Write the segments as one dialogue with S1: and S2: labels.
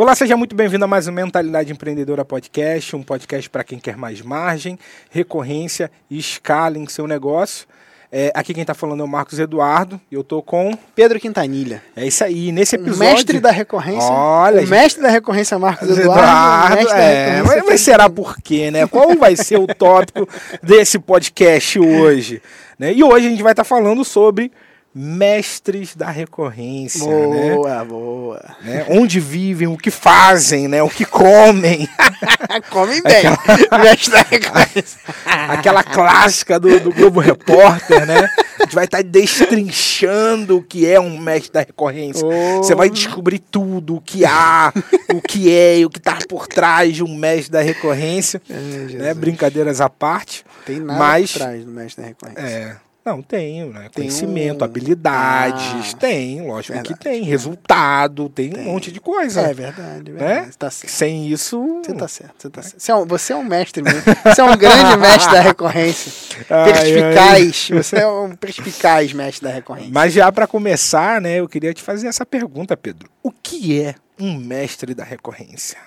S1: Olá, seja muito bem-vindo a mais um Mentalidade Empreendedora Podcast, um podcast para quem quer mais margem, recorrência e escala em seu negócio. É, aqui quem está falando é o Marcos Eduardo e eu tô com
S2: Pedro Quintanilha.
S1: É isso aí, nesse
S2: O
S1: episódio.
S2: mestre da recorrência.
S1: Olha,
S2: o mestre da recorrência Marcos Eduardo. o
S1: Eduardo, é, mas, mas será por quê, né? Qual vai ser o tópico desse podcast hoje? Né? E hoje a gente vai estar falando sobre mestres da recorrência, né?
S2: Boa, boa.
S1: né? Onde vivem, o que fazem, né? O que comem.
S2: Come bem. mestre da recorrência.
S1: Aquela clássica do, do Globo Repórter, né? A gente vai estar destrinchando o que é um mestre da recorrência.
S2: Oh.
S1: Você vai descobrir tudo, o que há, o que é, o que está por trás de um mestre da recorrência.
S2: É,
S1: né? Brincadeiras à parte.
S2: Tem nada
S1: Mas-
S2: por trás do mestre da recorrência.
S1: É. Não, tenho, né?
S2: Tem
S1: Conhecimento,
S2: um-
S1: habilidades,
S2: Ah,
S1: tem, lógico
S2: verdade.
S1: que tem. Resultado, tem, um
S2: Tem.
S1: monte de coisa.
S2: É verdade, é verdade.
S1: Né?
S2: Você tá certo.
S1: Sem isso.
S2: Você tá certo, você tá certo. Você é um, você é um mestre mesmo. Você é um grande mestre da recorrência.
S1: Ai, ai.
S2: Perspicaz. Você é um perspicaz mestre da recorrência.
S1: Mas já para começar, né, eu queria te fazer essa pergunta, Pedro. O que é um mestre da recorrência?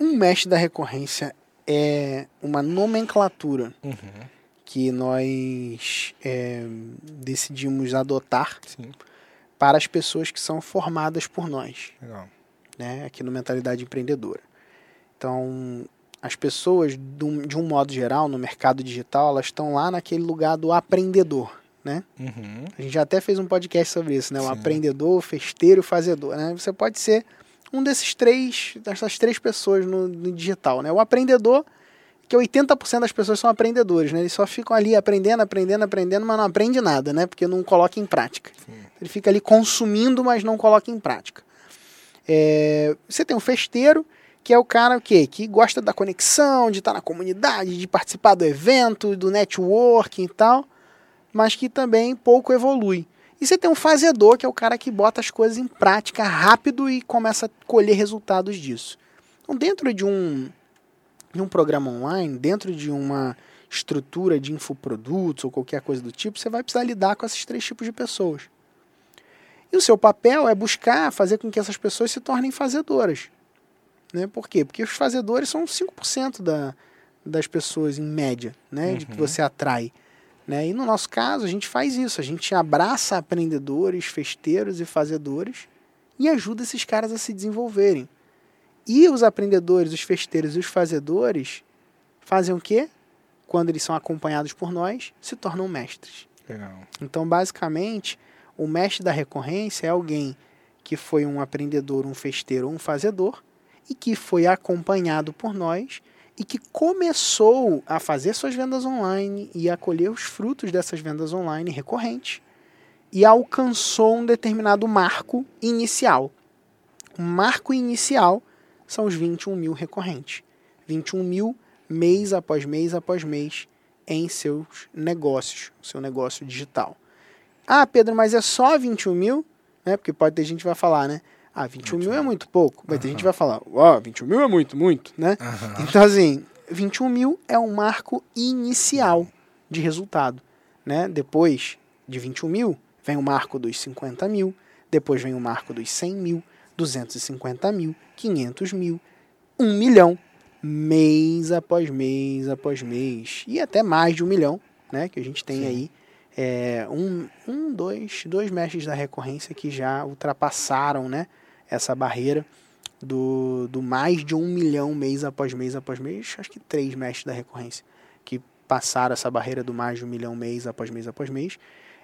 S2: Um mestre da recorrência é uma nomenclatura que nós é, decidimos adotar
S1: Sim,
S2: para as pessoas que são formadas por nós,
S1: legal.
S2: né, aqui no Mentalidade Empreendedora. Então, as pessoas, de um modo geral, no mercado digital, elas estão lá naquele lugar do aprendedor, né?
S1: Uhum.
S2: A gente já até fez um podcast sobre isso, né? O
S1: Sim.
S2: aprendedor, o festeiro e o fazedor, né? Você pode ser um desses três, dessas três pessoas no, no digital, né? O aprendedor, que 80% das pessoas são aprendedores, né? Eles só ficam ali aprendendo, aprendendo, aprendendo, mas não aprende nada, né? Porque não coloca em prática.
S1: Sim.
S2: Ele fica ali consumindo, mas não coloca em prática. É, você tem o festeiro, que é o cara o quê? que gosta da conexão, de estar na comunidade, de participar do evento, do networking e tal, mas que também pouco evolui. E você tem um fazedor, que é o cara que bota as coisas em prática rápido e começa a colher resultados disso. Então, dentro de um, de um programa online, dentro de uma estrutura de infoprodutos ou qualquer coisa do tipo, você vai precisar lidar com esses três tipos de pessoas. E o seu papel é buscar fazer com que essas pessoas se tornem fazedoras. Né? Por quê? Porque os fazedores são 5% da, das pessoas, em média, né? de que
S1: Uhum.
S2: você atrai. Né? E no nosso caso, a gente faz isso. A gente abraça aprendedores, festeiros e fazedores e ajuda esses caras a se desenvolverem. E os aprendedores, os festeiros e os fazedores fazem o quê? Quando eles são acompanhados por nós, se tornam mestres.
S1: Legal.
S2: Então, basicamente, o mestre da recorrência é alguém que foi um aprendedor, um festeiro ou um fazedor e que foi acompanhado por nós e que começou a fazer suas vendas online e a colher os frutos dessas vendas online recorrentes e alcançou um determinado marco inicial. O marco inicial são os 21 mil recorrentes. 21 mil mês após mês após mês em seus negócios, seu negócio digital. Ah, Pedro, mas é só 21 mil? Né? Porque pode ter gente que vai falar, né? Ah, 21 mil é muito pouco. Vai ter gente que vai falar, ó, 21 mil é muito, muito, né?
S1: Aham.
S2: Então, assim, 21 mil é um marco inicial de resultado. Né? Depois de 21 mil, vem o marco dos 50 mil, depois vem o marco dos 100 mil, 250 mil, 500 mil, 1 milhão, mês após mês após mês, e até mais de um milhão, né? Que a gente tem
S1: Sim.
S2: aí é, um, um, dois, dois mestres da recorrência que já ultrapassaram, né? Essa barreira do, do mais de um milhão mês após mês após mês, acho que três mestres da recorrência que passaram essa barreira do mais de um milhão mês após mês após mês.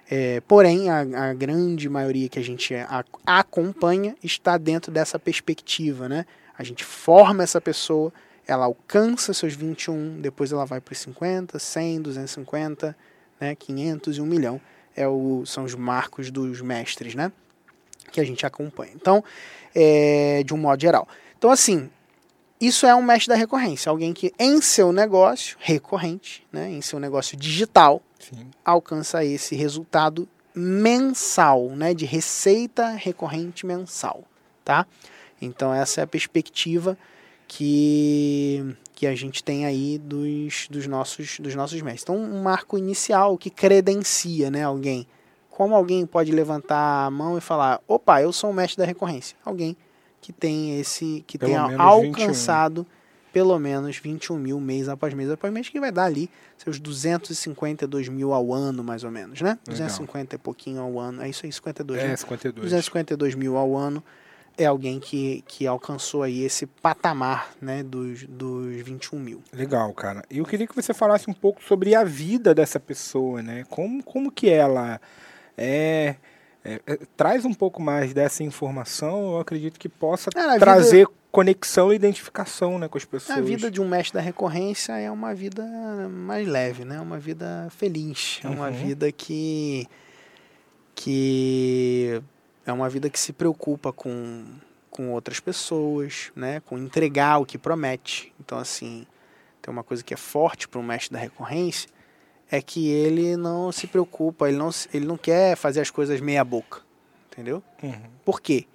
S2: É, porém, a, a grande maioria que a gente a- acompanha está dentro dessa perspectiva, né? A gente forma essa pessoa, ela alcança seus 21, depois ela vai para os 50, 100, 250, né? 500 e 1 milhão. É o, são os marcos dos mestres, né? Que a gente acompanha. Então, é, de um modo geral. Então, assim, isso é um mestre da recorrência, alguém que em seu negócio recorrente, né, em seu negócio digital,
S1: Sim.
S2: alcança esse resultado mensal, né, de receita recorrente mensal, tá? Então essa é a perspectiva que, que a gente tem aí dos, dos, nossos, dos nossos mestres. Então um marco inicial que credencia, né, alguém. Como alguém pode levantar a mão e falar, opa, eu sou o mestre da recorrência? Alguém que tem esse que
S1: Pelo
S2: tenha alcançado pelo menos 21 mil mês após mês após mês, que vai dar ali seus 252 mil ao ano, mais ou menos, né?
S1: Legal.
S2: 250 e pouquinho ao ano. É isso aí, 52,
S1: É,
S2: né?
S1: 52.
S2: 252 mil ao ano é alguém que, que alcançou aí esse patamar, né, dos, dos 21 mil.
S1: Legal, cara. E eu queria que você falasse um pouco sobre a vida dessa pessoa, né? Como, como que ela é, é- é- Traz um pouco mais dessa informação, eu acredito que possa
S2: Cara,
S1: trazer conexão e identificação né, com as pessoas.
S2: A vida de um mestre da recorrência é uma vida mais leve, né? Uma vida feliz, é uma
S1: Uhum.
S2: vida que que é uma vida que se preocupa com com outras pessoas, né? Com entregar o que promete. Então assim, tem uma coisa que é forte para um mestre da recorrência é que ele não se preocupa, ele não ele não quer fazer as coisas meia boca, entendeu?
S1: Uhum.
S2: Por quê?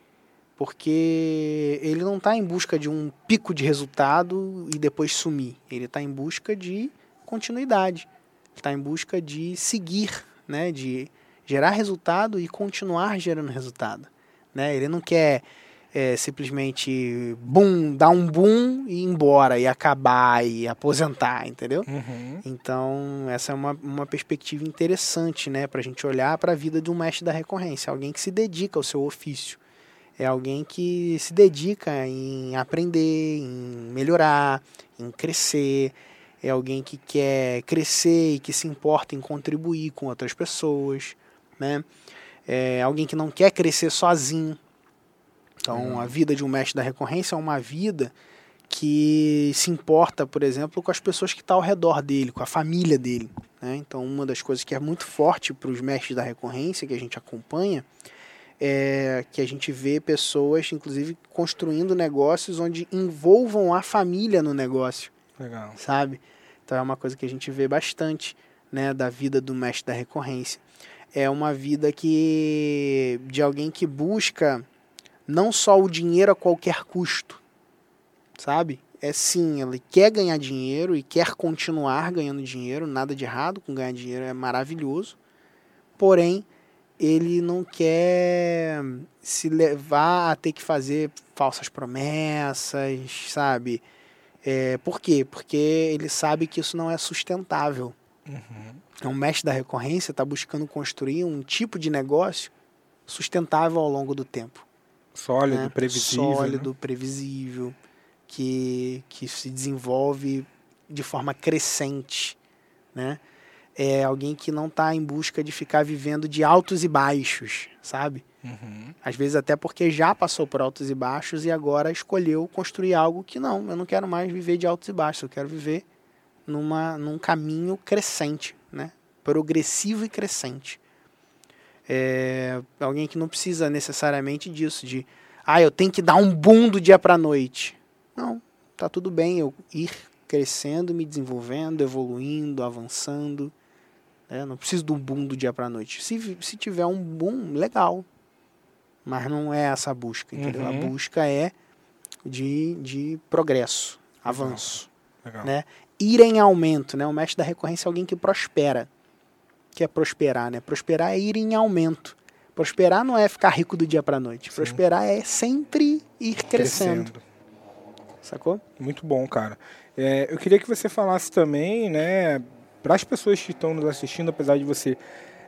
S2: Porque ele não está em busca de um pico de resultado e depois sumir. Ele está em busca de continuidade. Está em busca de seguir, né? de gerar resultado e continuar gerando resultado. Né? Ele não quer é, simplesmente boom, dar um boom e ir embora, e acabar, e aposentar, entendeu?
S1: Uhum.
S2: Então, essa é uma, uma perspectiva interessante, né, para a gente olhar para a vida de um mestre da recorrência, alguém que se dedica ao seu ofício, é alguém que se dedica em aprender, em melhorar, em crescer, é alguém que quer crescer e que se importa em contribuir com outras pessoas, né? É alguém que não quer crescer sozinho. Então, a vida de um mestre da recorrência é uma vida que se importa, por exemplo, com as pessoas que estão ao redor dele, com a família dele. Né? Então, uma das coisas que é muito forte para os mestres da recorrência que a gente acompanha é que a gente vê pessoas, inclusive, construindo negócios onde envolvam a família no negócio,
S1: Legal.
S2: sabe? Então, é uma coisa que a gente vê bastante né, da vida do mestre da recorrência. É uma vida que de alguém que busca não só o dinheiro a qualquer custo, sabe? É sim, ele quer ganhar dinheiro e quer continuar ganhando dinheiro, nada de errado com ganhar dinheiro, é maravilhoso. Porém, ele não quer se levar a ter que fazer falsas promessas, sabe? É, por quê? Porque ele sabe que isso não é sustentável.
S1: Uhum.
S2: Então, o mestre da recorrência está buscando construir um tipo de negócio sustentável ao longo do tempo
S1: Sólido,
S2: né?
S1: previsível.
S2: sólido, previsível, que, que se desenvolve de forma crescente, né? É alguém que não está em busca de ficar vivendo de altos e baixos, sabe?
S1: Uhum.
S2: Às vezes até porque já passou por altos e baixos e agora escolheu construir algo que não, eu não quero mais viver de altos e baixos, eu quero viver numa, num caminho crescente, né? Progressivo e crescente. É alguém que não precisa necessariamente disso, de ah, eu tenho que dar um boom do dia para noite. Não, tá tudo bem eu ir crescendo, me desenvolvendo, evoluindo, avançando. Né? não preciso do boom do dia para noite. Se, se tiver um boom, legal. Mas não é essa a busca, entendeu? A
S1: Uhum.
S2: busca é de, de progresso, avanço
S1: Legal.
S2: né? Ir em aumento, né? O mestre da recorrência é alguém que prospera. Que é prosperar, né? Prosperar é ir em aumento. Prosperar não é ficar rico do dia para noite.
S1: Sim.
S2: Prosperar é sempre ir crescendo, sacou?
S1: Muito bom, cara. É, eu queria que você falasse também, né, para as pessoas que estão nos assistindo, apesar de você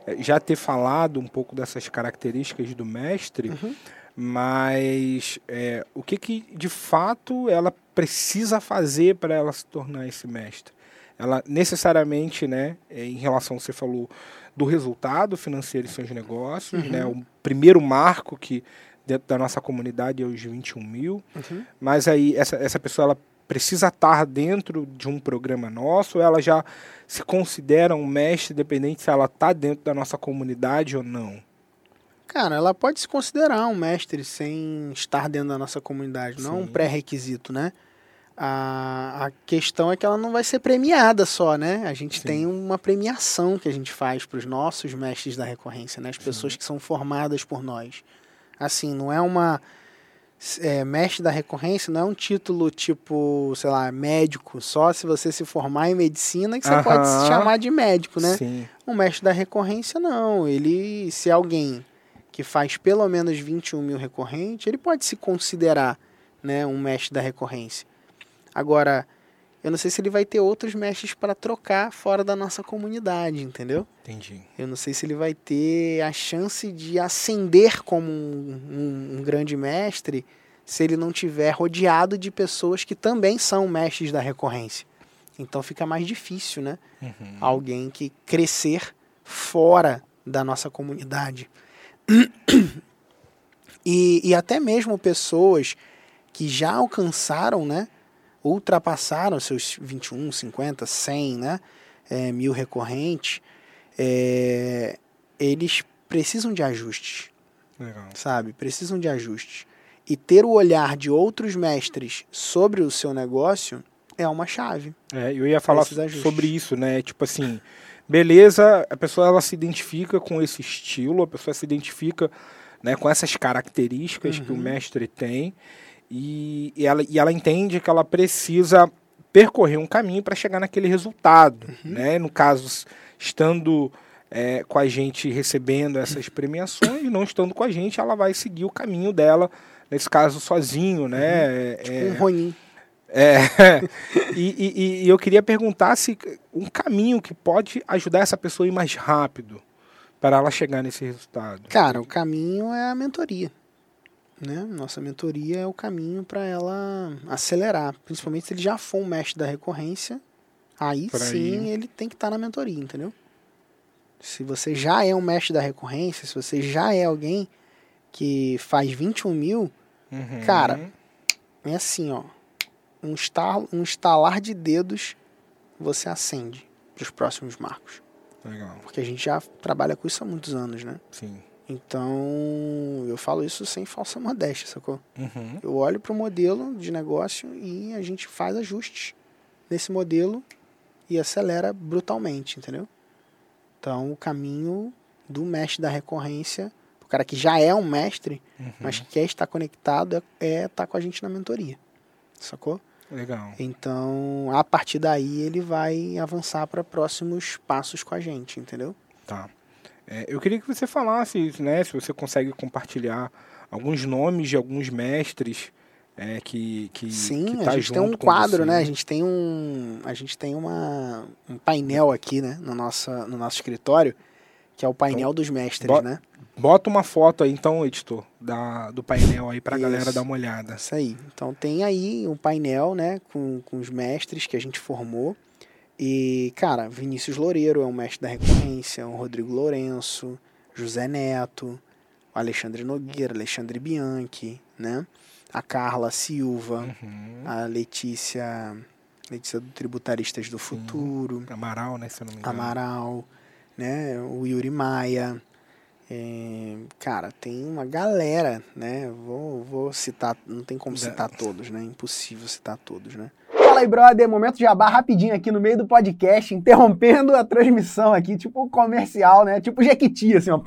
S1: é, já ter falado um pouco dessas características do mestre,
S2: Uhum.
S1: mas é, o que, que de fato ela precisa fazer para ela se tornar esse mestre? Ela necessariamente, né, é, em relação, você falou, do resultado financeiro em seus negócios,
S2: Uhum.
S1: né, o primeiro marco que dentro da nossa comunidade é os 21 mil,
S2: Uhum.
S1: mas aí essa, essa pessoa ela precisa estar dentro de um programa nosso, ou ela já se considera um mestre, dependente se ela está dentro da nossa comunidade ou não.
S2: Cara, ela pode se considerar um mestre sem estar dentro da nossa comunidade. Não é um
S1: Sim.
S2: pré-requisito, né? A, a questão é que ela não vai ser premiada só, né? A gente
S1: Sim.
S2: tem uma premiação que a gente faz para os nossos mestres da recorrência, né? As pessoas que são formadas por nós. Assim, não é uma. É, mestre da recorrência não é um título tipo, sei lá, médico. Só se você se formar em medicina que você pode se chamar de médico, né?
S1: Sim.
S2: O mestre da recorrência não. Ele, se alguém que faz pelo menos 21 mil recorrente, ele pode se considerar né, um mestre da recorrência. Agora, eu não sei se ele vai ter outros mestres para trocar fora da nossa comunidade, entendeu?
S1: Entendi.
S2: Eu não sei se ele vai ter a chance de ascender como um, um, um grande mestre se ele não tiver rodeado de pessoas que também são mestres da recorrência. Então fica mais difícil, né?
S1: Uhum.
S2: Alguém que crescer fora da nossa comunidade. E, e até mesmo pessoas que já alcançaram, né? Ultrapassaram seus 21, 50, 100, né? É, mil recorrentes. É, eles precisam de ajustes,
S1: Legal.
S2: sabe? Precisam de ajustes. E ter o olhar de outros mestres sobre o seu negócio é uma chave.
S1: É, eu ia falar sobre isso, né? Tipo assim, beleza, a pessoa ela se identifica com esse estilo, a pessoa se identifica né, com essas características que o
S2: Uhum.
S1: mestre tem e, e ela, e ela entende que ela precisa percorrer um caminho para chegar naquele resultado,
S2: Uhum.
S1: né? No caso, estando é, com a gente recebendo essas premiações, não estando com a gente, ela vai seguir o caminho dela, nesse caso sozinho, né?
S2: Tipo
S1: É,
S2: um
S1: é, e, e- e eu queria perguntar se um caminho que pode ajudar essa pessoa a ir mais rápido para ela chegar nesse resultado.
S2: Cara, o caminho é a mentoria. Né? Nossa mentoria é o caminho para ela acelerar. Principalmente se ele já for um mestre da recorrência, aí
S1: Por aí.
S2: sim ele tem que estar na mentoria, entendeu? Se você já é um mestre da recorrência, se você já é alguém que faz 21 mil,
S1: Uhum.
S2: Cara, é assim, ó. Um, estal, um estalar de dedos você acende para os próximos marcos.
S1: Legal,
S2: Porque a gente já trabalha com isso há muitos anos, né?
S1: sim.
S2: Então, eu falo isso sem falsa modéstia, sacou?
S1: Uhum.
S2: Eu olho para o modelo de negócio e a gente faz ajustes nesse modelo e acelera brutalmente, entendeu? Então, o caminho do mestre da recorrência, o cara que já é um mestre,
S1: Uhum.
S2: mas que quer estar conectado, é estar com a gente na mentoria, sacou?
S1: Legal.
S2: Então, a partir daí, ele vai avançar para próximos passos com a gente, entendeu?
S1: Tá. É, eu queria que você falasse, né, se você consegue compartilhar alguns nomes de alguns mestres é, que, que
S2: Sim,
S1: que tá
S2: a gente tem um quadro,
S1: você.
S2: né? A gente tem um, a gente tem uma, um painel aqui, né, no nosso, no nosso escritório, que é o painel dos mestres, né?
S1: Bota uma foto aí, então, editor, da, do painel aí pra
S2: Isso.
S1: galera dar uma olhada.
S2: Isso aí. Então tem aí um painel, né, com, com os mestres que a gente formou. E, cara, Vinícius Loureiro é um mestre da recorrência, o Rodrigo Lourenço, José Neto, o Alexandre Nogueira, Alexandre Bianchi, né? A Carla Silva,
S1: Uhum.
S2: a Letícia, Letícia do Tributaristas do Futuro,
S1: Amaral, né, se eu não me engano.
S2: Amaral, né? O Yuri Maia. É, cara, tem uma galera, né? Vou, vou citar, não tem como citar todos, né? Impossível citar todos, né? Fala aí, brother. Momento de jabá rapidinho aqui no meio do podcast, interrompendo a transmissão aqui, tipo comercial, né? Tipo Jequiti, assim, ó.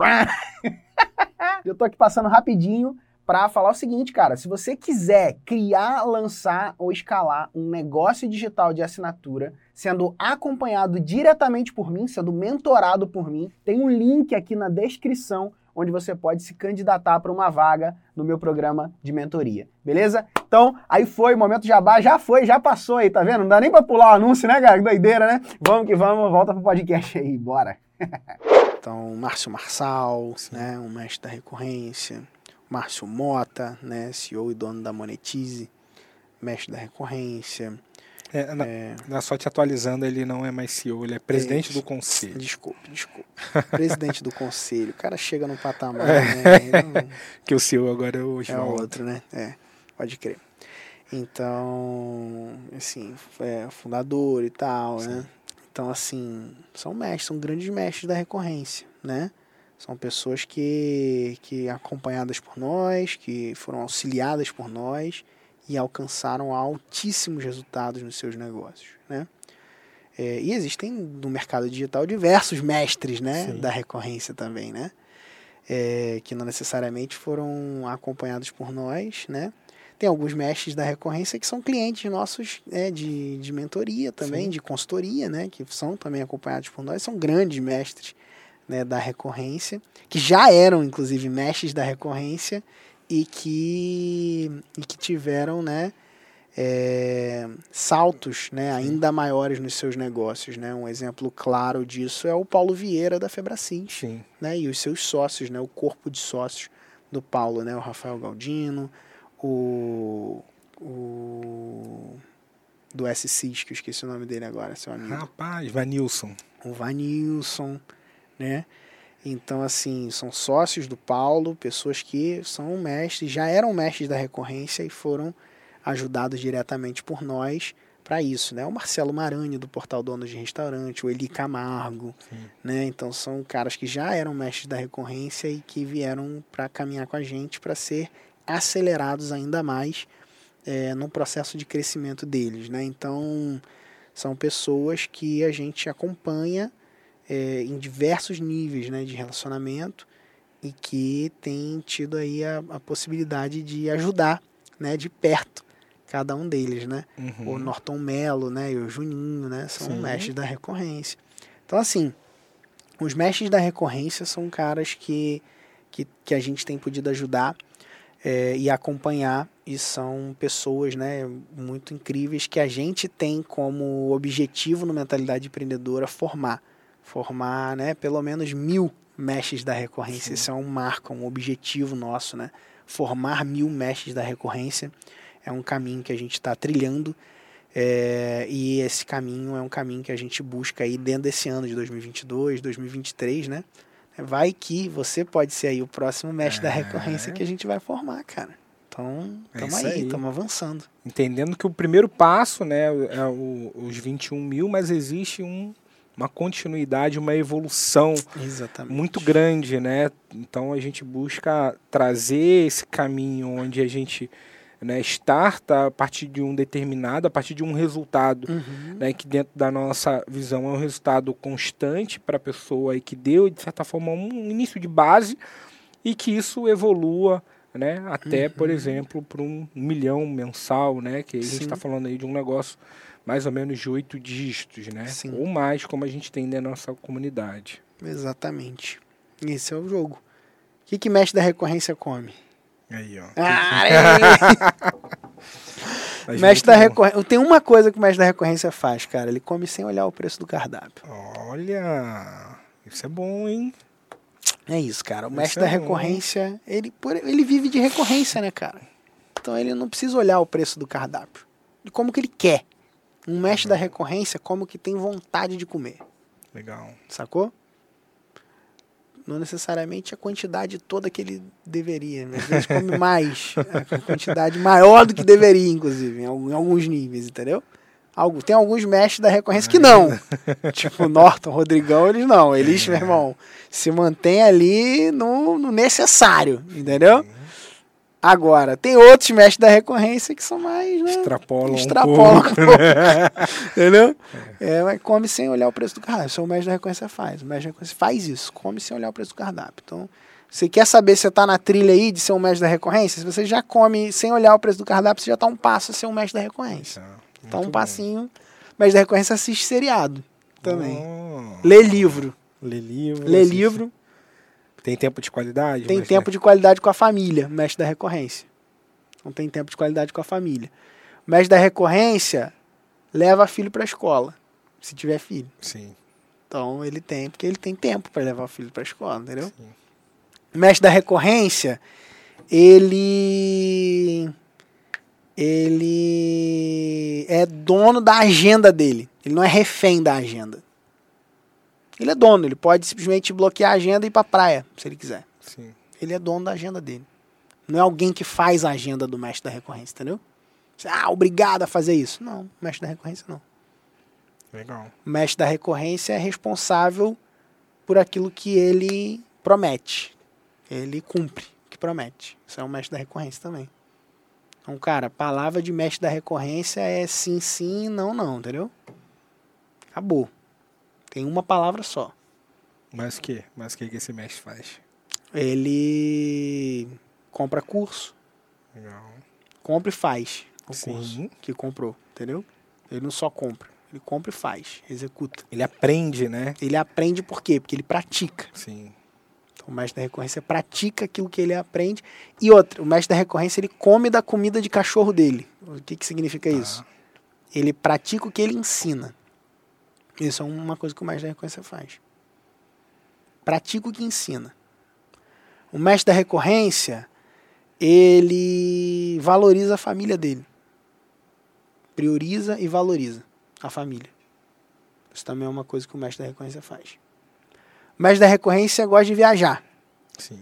S2: Eu tô aqui passando rapidinho para falar o seguinte, cara. Se você quiser criar, lançar ou escalar um negócio digital de assinatura, sendo acompanhado diretamente por mim, sendo mentorado por mim, tem um link aqui na descrição onde você pode se candidatar para uma vaga no meu programa de mentoria, beleza? Então, aí foi, momento jabá, já foi, já passou aí, tá vendo? Não dá nem para pular o anúncio, né, cara? Doideira, né? Vamos que vamos, volta pro podcast aí, bora. então, Márcio Marçal, né, um mestre da recorrência, Márcio Mota, né, CEO e dono da Monetize, mestre da recorrência,
S1: É, na, na só te atualizando, ele não é mais CEO, ele é presidente do conselho.
S2: Desculpe, desculpe. Presidente do conselho. O cara chega no patamar,
S1: É.
S2: né? Não-
S1: Que o CEO agora é o
S2: é
S1: Oswaldo.
S2: outro, né? É, pode crer. Então, assim, é fundador e tal, né? Então, assim, são mestres, são grandes mestres da recorrência, né? São pessoas que, que acompanhadas por nós, que foram auxiliadas por nós e alcançaram altíssimos resultados nos seus negócios, né? É, e existem no mercado digital diversos mestres, né,
S1: Sim.
S2: da recorrência também, né? É, que não necessariamente foram acompanhados por nós, né? Tem alguns mestres da recorrência que são clientes nossos é, de, de mentoria também,
S1: Sim.
S2: de consultoria, né? Que são também acompanhados por nós, são grandes mestres né, da recorrência, que já eram, inclusive, mestres da recorrência e que, e que tiveram né, é, saltos né, ainda maiores nos seus negócios. Né? Um exemplo claro disso é o Paulo Vieira da Febracim
S1: Sim.
S2: né, e os seus sócios, né, o corpo de sócios do Paulo, né, o Rafael Galdino, o, o do SCIS, que eu esqueci o nome dele agora, seu amigo.
S1: Rapaz, Vanilson.
S2: O Vanilson, né? Então, assim, são sócios do Paulo, pessoas que são mestres, já eram mestres da recorrência e foram ajudados diretamente por nós para isso, né? O Marcelo Marani do Portal Donos de Restaurante, o Eli Camargo,
S1: Sim.
S2: né? Então são caras que já eram mestres da recorrência e que vieram para caminhar com a gente para ser acelerados ainda mais é, no processo de crescimento deles, né? Então são pessoas que a gente acompanha é, em diversos níveis, né, de relacionamento e que tem tido aí a, a possibilidade de ajudar, né, de perto cada um deles, né?
S1: Uhum.
S2: O Norton Melo, né, e o Juninho, né, são
S1: Sim.
S2: mestres da recorrência. Então assim, os mestres da recorrência são caras que que, que a gente tem podido ajudar é, e acompanhar e são pessoas né, muito incríveis que a gente tem como objetivo no Mentalidade Empreendedora formar. Formar né, pelo menos mil mestres da recorrência.
S1: Sim.
S2: Isso é um marco, um objetivo nosso. Né? Formar mil mestres da recorrência é um caminho que a gente está trilhando é, e esse caminho é um caminho que a gente busca aí dentro desse ano de 2022, 2023, né? Vai que você pode ser aí o próximo mestre da
S1: É.
S2: recorrência que a gente vai formar, cara. Então,
S1: É
S2: estamos
S1: isso
S2: aí,
S1: aí.
S2: estamos avançando.
S1: Entendendo que o primeiro passo né, é o- os 21 mil, mas existe um, uma continuidade, uma evolução
S2: Exatamente.
S1: muito grande, né? Então a gente busca trazer esse caminho onde a gente né, starta a partir de um determinado, a partir de um resultado,
S2: Uhum.
S1: né, que dentro da nossa visão é um resultado constante para a pessoa e que deu, de certa forma, um início de base e que isso evolua né, até, por exemplo, para um milhão mensal, né, que a gente
S2: Uhum.
S1: Está falando aí de um negócio mais ou menos de oito dígitos, né,
S2: Sim.
S1: ou mais, como a gente tem da nossa comunidade.
S2: Exatamente. Esse é o jogo. O que, que mestre da recorrência come?
S1: Aí, ó.
S2: Ah,
S1: Mas
S2: mestre da recorrência. Tem uma coisa que o mestre da recorrência faz, cara. Ele come sem olhar o preço do cardápio.
S1: Olha, isso é bom, hein?
S2: É isso, cara. O
S1: Isso
S2: mestre
S1: é
S2: da
S1: bom.
S2: recorrência, ele, ele vive de recorrência, né, cara? Então ele não precisa olhar o preço do cardápio. De como que ele quer. Um mestre da recorrência como que tem vontade de comer.
S1: Legal.
S2: Sacou? Não necessariamente a quantidade toda que ele deveria. né? Às vezes come mais. A quantidade maior do que deveria, inclusive, em alguns níveis, entendeu? Algo, tem alguns mestres da recorrência que não. tipo, Norton, Rodrigão, eles não. Eles, meu irmão, se mantém ali no, no necessário, entendeu? Agora, tem outros mestres da recorrência que são mais, né?
S1: Extrapola um
S2: Extrapola um
S1: pouco.
S2: pouco. Entendeu? É, mas come sem olhar o preço do cardápio. Isso é o mestre da recorrência faz. O mestre da recorrência faz isso. Come sem olhar o preço do cardápio. Então, você quer saber se você está na trilha aí de ser um mestre da recorrência? Se você já come sem olhar o preço do cardápio, você já está um passo a ser um mestre da recorrência.
S1: Tá,
S2: Então, um
S1: bom.
S2: passinho. Mestre da recorrência assiste seriado também.
S1: Oh,
S2: Lê livro.
S1: Lê livro.
S2: Lê livro.
S1: Tem tempo de qualidade?
S2: Tem tempo de qualidade com a família, mestre da recorrência. Não tem tempo de qualidade com a família. O mestre da recorrência leva filho para a escola, se tiver filho.
S1: Sim,
S2: Então ele tem, porque ele tem tempo para levar o filho para a escola, entendeu?
S1: sim.
S2: O mestre da recorrência, ele ele é dono da agenda dele. Ele não é refém da agenda. Ele é dono, ele pode simplesmente bloquear a agenda e ir para praia, se ele quiser.
S1: sim.
S2: Ele é dono da agenda dele. Não é alguém que faz a agenda do mestre da recorrência, entendeu? Você, ah, obrigado a fazer isso. Não, o mestre da recorrência não.
S1: Legal.
S2: O mestre da recorrência é responsável por aquilo que ele promete. Ele cumpre o que promete. Isso é o mestre da recorrência também. Então, cara, a palavra de mestre da recorrência é sim, sim, não, não, entendeu? Acabou. Tem uma palavra só.
S1: Mas o que? Mas o que, que esse mestre faz?
S2: Ele compra curso,
S1: Legal.
S2: compra e faz o curso
S1: Sim.
S2: que comprou, entendeu? Ele não só compra, Ele compra e faz, executa.
S1: Ele aprende, né?
S2: Ele aprende por quê? Porque ele pratica.
S1: Sim.
S2: Então, o mestre da recorrência pratica aquilo que ele aprende. E outra, o mestre da recorrência ele come da comida de cachorro dele. O que, que significa isso? Ele pratica o que ele ensina. Isso é uma coisa que o mestre da recorrência faz. Pratica o que ensina. O mestre da recorrência, ele valoriza a família dele. Prioriza e valoriza a família. Isso também é uma coisa que o mestre da recorrência faz. O mestre da recorrência gosta de viajar.
S1: Sim.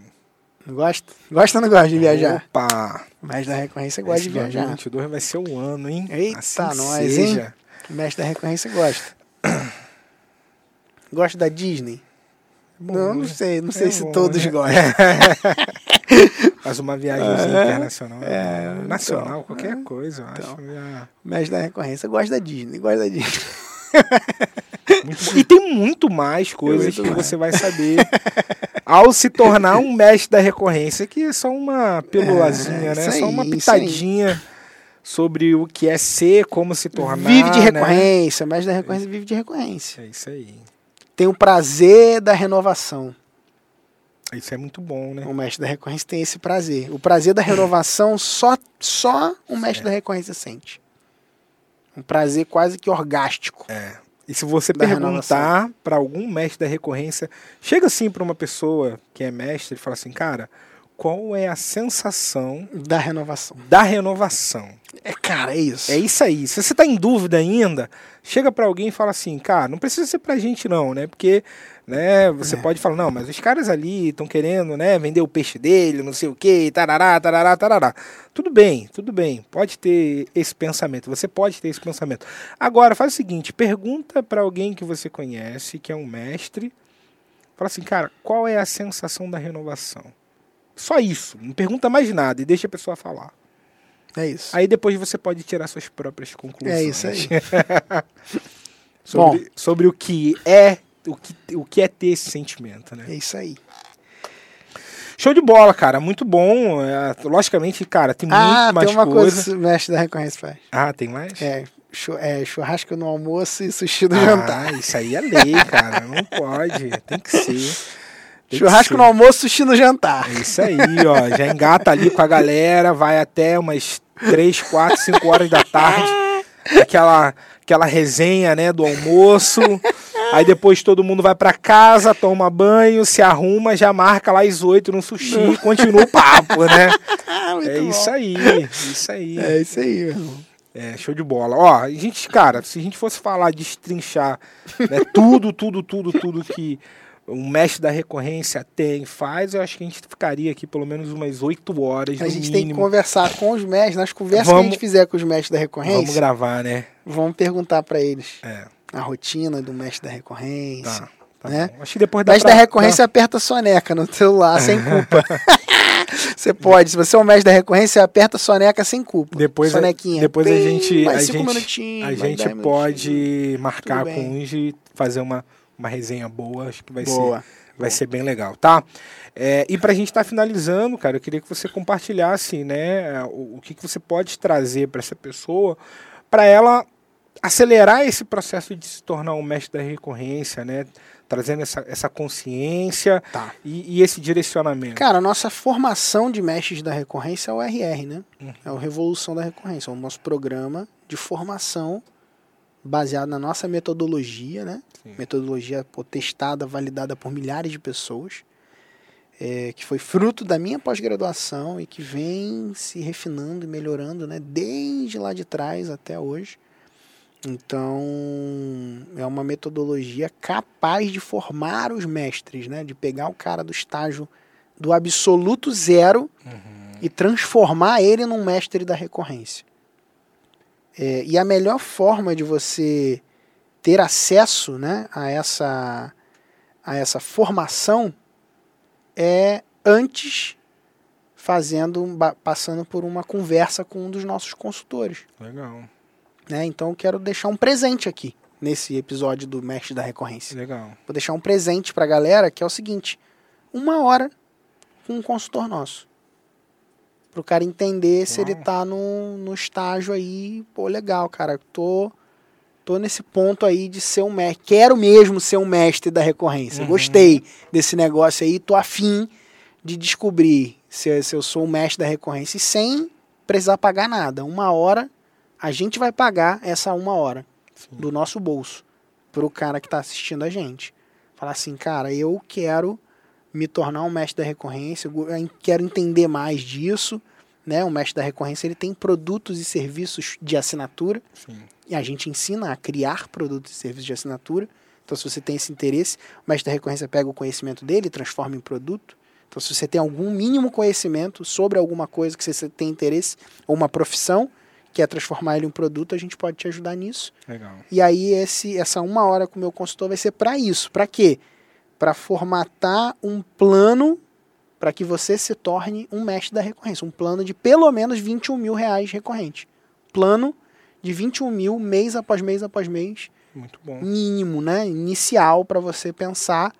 S2: Gosta? Gosta ou não gosta de viajar?
S1: Opa!
S2: O mestre da recorrência gosta
S1: Esse
S2: de viajar.
S1: 2022 vai ser o ano, hein?
S2: Eita,
S1: assim
S2: nós,
S1: seja.
S2: O mestre da recorrência gosta. Gosta da Disney?
S1: Bom,
S2: não, não
S1: né?
S2: sei, não sei
S1: É
S2: se
S1: bom,
S2: todos
S1: né?
S2: gostam.
S1: Faz uma viagemzinha internacional.
S2: é,
S1: nacional,
S2: então,
S1: qualquer
S2: é.
S1: coisa, eu
S2: Então.
S1: acho. já-
S2: da recorrência gosta da Disney, gosta da Disney.
S1: Muito. E tem muito mais coisas
S2: muito
S1: que
S2: mais.
S1: você vai saber ao se tornar um mestre da recorrência, que é só uma pilulazinha,
S2: É,
S1: né?
S2: isso
S1: Só uma
S2: aí, aí.
S1: pitadinha sobre o que é ser, como se tornar.
S2: vive de
S1: né?
S2: recorrência, o mestre da recorrência vive de recorrência.
S1: É isso aí.
S2: Tem o prazer da renovação.
S1: Isso é muito bom, né?
S2: O mestre da recorrência tem esse prazer. O prazer da renovação só, só o mestre da recorrência sente. Um prazer quase que orgástico.
S1: É. E se você perguntar para algum mestre da recorrência, chega assim para uma pessoa que é mestre e fala assim, cara, qual é a sensação
S2: Da renovação.
S1: da renovação?
S2: É, cara, é isso.
S1: É isso aí. Se você tá em dúvida ainda, chega para alguém e fala assim, cara, não precisa ser pra gente não, né? Porque, né, você
S2: É.
S1: pode falar, não, mas os caras ali estão querendo, né, vender o peixe dele, não sei o quê, tarará, tarará, tarará. Tudo bem, tudo bem. Pode ter esse pensamento. Você pode ter esse pensamento. Agora, faz o seguinte, pergunta para alguém que você conhece, que é um mestre, fala assim, cara, qual é a sensação da renovação? Só isso. Não pergunta mais nada e deixa a pessoa falar.
S2: É isso.
S1: Aí depois você pode tirar suas próprias conclusões.
S2: É isso aí.
S1: sobre, sobre o que é o que, o que é ter esse sentimento, né?
S2: É isso aí.
S1: Show de bola, cara. Muito bom. É, logicamente, cara, tem muito
S2: Ah,
S1: mais
S2: tem uma
S1: coisa.
S2: coisa que o mestre da recorrência faz.
S1: Ah, tem mais?
S2: É, é, churrasco no almoço e sushi no
S1: ah,
S2: jantar.
S1: isso aí é lei, cara. Não pode. Tem que ser. Tem que
S2: Churrasco
S1: ser.
S2: no almoço, sushi no jantar.
S1: É isso aí, ó. Já engata ali com a galera, vai até umas 3, 4, 5 horas da tarde. Aquela, aquela resenha, né, do almoço. Aí depois todo mundo vai pra casa, toma banho, se arruma, já marca lá às 8 no sushi e continua o papo, né? É
S2: bom.
S1: isso aí, isso aí.
S2: É isso aí, meu irmão.
S1: É, show de bola. Ó, a gente, cara, se a gente fosse falar de destrinchar né, tudo, tudo, tudo, tudo que um mestre da recorrência tem, faz, eu acho que a gente ficaria aqui pelo menos umas 8 horas,
S2: A gente tem que
S1: mínimo.
S2: conversar com os mestres. Nas conversas que a
S1: Vamos-
S2: gente fizer com os mestres da
S1: Vamos
S2: recorrência,
S1: gravar, né?
S2: vamos, perguntar pra eles
S1: É,
S2: a rotina do mestre da recorrência.
S1: tá. tá
S2: né?
S1: bom. Acho que depois dá
S2: mestre
S1: pra-
S2: da recorrência aperta a soneca no celular, sem culpa. você pode, se você é o mestre da recorrência, aperta a soneca sem culpa.
S1: Depois, a-
S2: Sonequinha.
S1: depois a
S2: Pim,
S1: gente, a
S2: cinco
S1: gente, a gente pode
S2: minutinhos.
S1: marcar com
S2: bem.
S1: uns e fazer uma, uma resenha boa. Acho que vai ser
S2: Boa.
S1: Vai ser bem legal, tá? É, e pra gente estar finalizando, cara, eu queria que você compartilhasse, né, o, o que, que você pode trazer para essa pessoa, para ela acelerar esse processo de se tornar um mestre da recorrência, né? Trazendo essa, essa consciência
S2: Tá.
S1: e, e esse direcionamento.
S2: Cara, a nossa formação de mestres da recorrência é o RR, né?
S1: Uhum.
S2: É o Revolução da Recorrência, é o nosso programa de formação baseado na nossa metodologia, né?
S1: Sim.
S2: Metodologia pô, testada, validada por milhares de pessoas, é, que foi fruto da minha pós-graduação e que vem se refinando e melhorando, né? Desde lá de trás até hoje. Então, é uma metodologia capaz de formar os mestres, né? De pegar o cara do estágio do absoluto zero
S1: Uhum.
S2: e transformar ele num mestre da recorrência. É, e a melhor forma de você ter acesso né, a, essa, a essa formação é antes fazendo passando por uma conversa com um dos nossos consultores.
S1: Legal,
S2: Né? Então eu quero deixar um presente aqui nesse episódio do Mestre da Recorrência.
S1: legal.
S2: Vou deixar um presente pra galera que é o seguinte: uma hora com um consultor nosso. Pro cara entender se ele
S1: Uau.
S2: tá no, no estágio aí, pô, legal, cara. Tô tô nesse ponto aí de ser um mestre. Quero mesmo ser um mestre da recorrência.
S1: Uhum.
S2: Gostei desse negócio aí, tô afim de descobrir se, se eu sou o mestre da recorrência e sem precisar pagar nada. Uma hora, a gente vai pagar essa uma hora
S1: Sim.
S2: do nosso bolso pro cara que tá assistindo a gente. Falar assim, cara, eu quero me tornar um mestre da recorrência, eu quero entender mais disso, né? O mestre da recorrência, ele tem produtos e serviços de assinatura,
S1: Sim.
S2: E a gente ensina a criar produtos e serviços de assinatura. Então, se você tem esse interesse, o mestre da recorrência pega o conhecimento dele e transforma em produto. Então, se você tem algum mínimo conhecimento sobre alguma coisa que você tem interesse, ou uma profissão, quer transformar ele em um produto, a gente pode te ajudar nisso.
S1: Legal.
S2: E aí, esse, essa uma hora com o meu consultor vai ser para isso. Para quê? Para formatar um plano para que você se torne um mestre da recorrência. Um plano de pelo menos 21 mil reais recorrente. Plano de 21 mil mês após mês após mês,
S1: Muito bom.
S2: mínimo, né? Inicial para você pensar.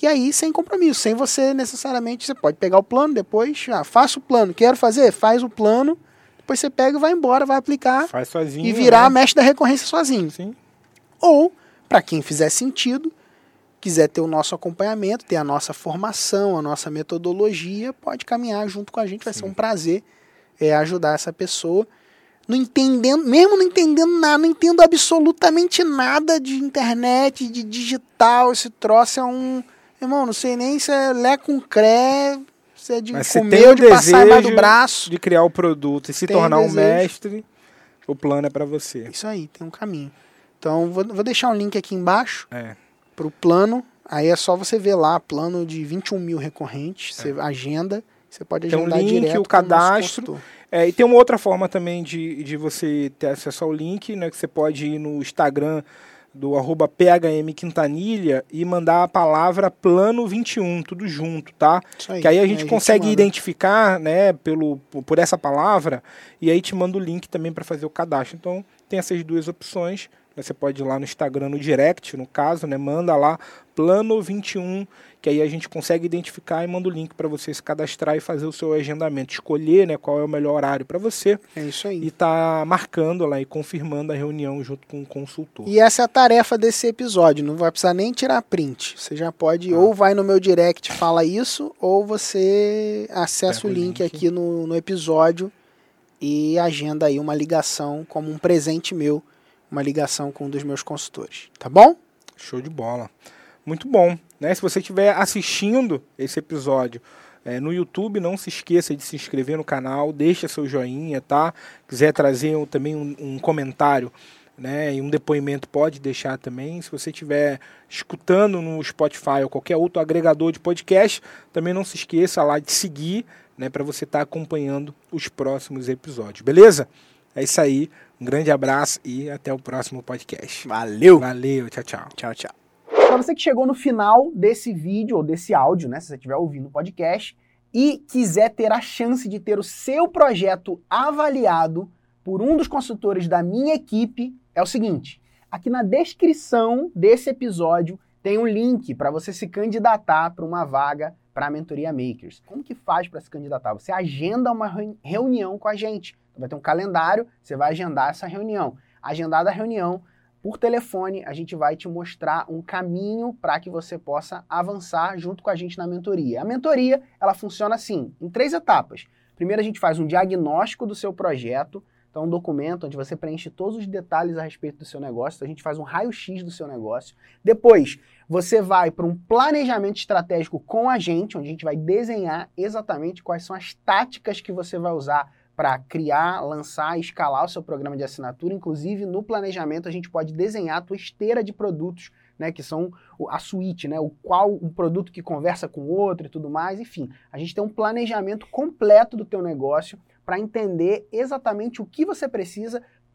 S2: E aí, sem compromisso, sem você necessariamente. Você pode pegar o plano depois, ah, faça o plano, quero fazer, faz o plano, depois você pega e vai embora, vai aplicar
S1: Faz sozinho.
S2: e virar
S1: né?
S2: mestre da recorrência sozinho.
S1: Sim.
S2: Ou, para quem fizer sentido, quiser ter o nosso acompanhamento, ter a nossa formação, a nossa metodologia, pode caminhar junto com a gente, vai ser
S1: Sim.
S2: um prazer é, ajudar essa pessoa. Não entendendo, mesmo não entendendo nada, não entendo absolutamente nada de internet, de digital, esse troço é um. Irmão, não sei nem se é lé com cré, se é de
S1: Mas você
S2: comer
S1: tem
S2: ou
S1: o
S2: de passar embaixo do
S1: desejo
S2: braço.
S1: de criar o produto e se
S2: Tem
S1: tornar um mestre, o plano é para você.
S2: Isso aí, tem um caminho. Então, vou, vou deixar um link aqui embaixo.
S1: É.
S2: para o plano. Aí é só você ver lá, plano de 21 mil recorrentes, você agenda, você pode
S1: Tem um
S2: agendar
S1: link,
S2: direto
S1: o cadastro. É, e tem uma outra forma também de, de você ter acesso ao link, né? Que você pode ir no Instagram do arroba PHM Quintanilha e mandar a palavra plano 21, tudo junto, tá?
S2: Aí.
S1: Que aí a gente consegue
S2: manda.
S1: identificar, né, pelo, por essa palavra, e aí te manda o link também para fazer o cadastro. Então, tem essas duas opções. né, Você pode ir lá no Instagram, no direct, no caso, né? Manda lá plano 21, que aí a gente consegue identificar e manda o link para você se cadastrar e fazer o seu agendamento, escolher, né, qual é o melhor horário para você
S2: É isso aí.
S1: e tá marcando lá e confirmando a reunião junto com o consultor.
S2: E essa é a tarefa desse episódio. Não vai precisar nem tirar print. Você já pode,
S1: Ah.
S2: ou vai no meu direct fala isso, ou você acessa o
S1: o
S2: link,
S1: link.
S2: aqui no, no episódio e agenda aí uma ligação como um presente meu, uma ligação com um dos meus consultores. Tá bom?
S1: Show de bola. Muito bom. Né? Se você estiver assistindo esse episódio é, no YouTube, não se esqueça de se inscrever no canal, deixa seu joinha, tá? Quiser trazer também um, um comentário né, e um depoimento, pode deixar também. Se você estiver escutando no Spotify ou qualquer outro agregador de podcast, também não se esqueça lá de seguir, né, para você estar acompanhando os próximos episódios, beleza? É isso aí. Um grande abraço e até o próximo podcast.
S2: Valeu!
S1: Valeu, tchau, tchau.
S2: Tchau, tchau.
S3: Para você que chegou no final desse vídeo ou desse áudio, né, se você estiver ouvindo o podcast e quiser ter a chance de ter o seu projeto avaliado por um dos consultores da minha equipe, é o seguinte: aqui na descrição desse episódio tem um link para você se candidatar para uma vaga para a mentoria Makers. Como que faz para se candidatar? Você agenda uma reuni- reunião com a gente. Vai ter um calendário, você vai agendar essa reunião. Agendada a reunião, por telefone, a gente vai te mostrar um caminho para que você possa avançar junto com a gente na mentoria. A mentoria, ela funciona assim, em três etapas. Primeiro a gente faz um diagnóstico do seu projeto, então um documento onde você preenche todos os detalhes a respeito do seu negócio, então a gente faz um raio-x do seu negócio. Depois, você vai para um planejamento estratégico com a gente, onde a gente vai desenhar exatamente quais são as táticas que você vai usar para criar, lançar escalar o seu programa de assinatura. Inclusive, no planejamento, a gente pode desenhar a tua esteira de produtos, né, que são a suíte, né, o qual um produto que conversa com o outro e tudo mais. Enfim, a gente tem um planejamento completo do teu negócio para entender exatamente o que você precisa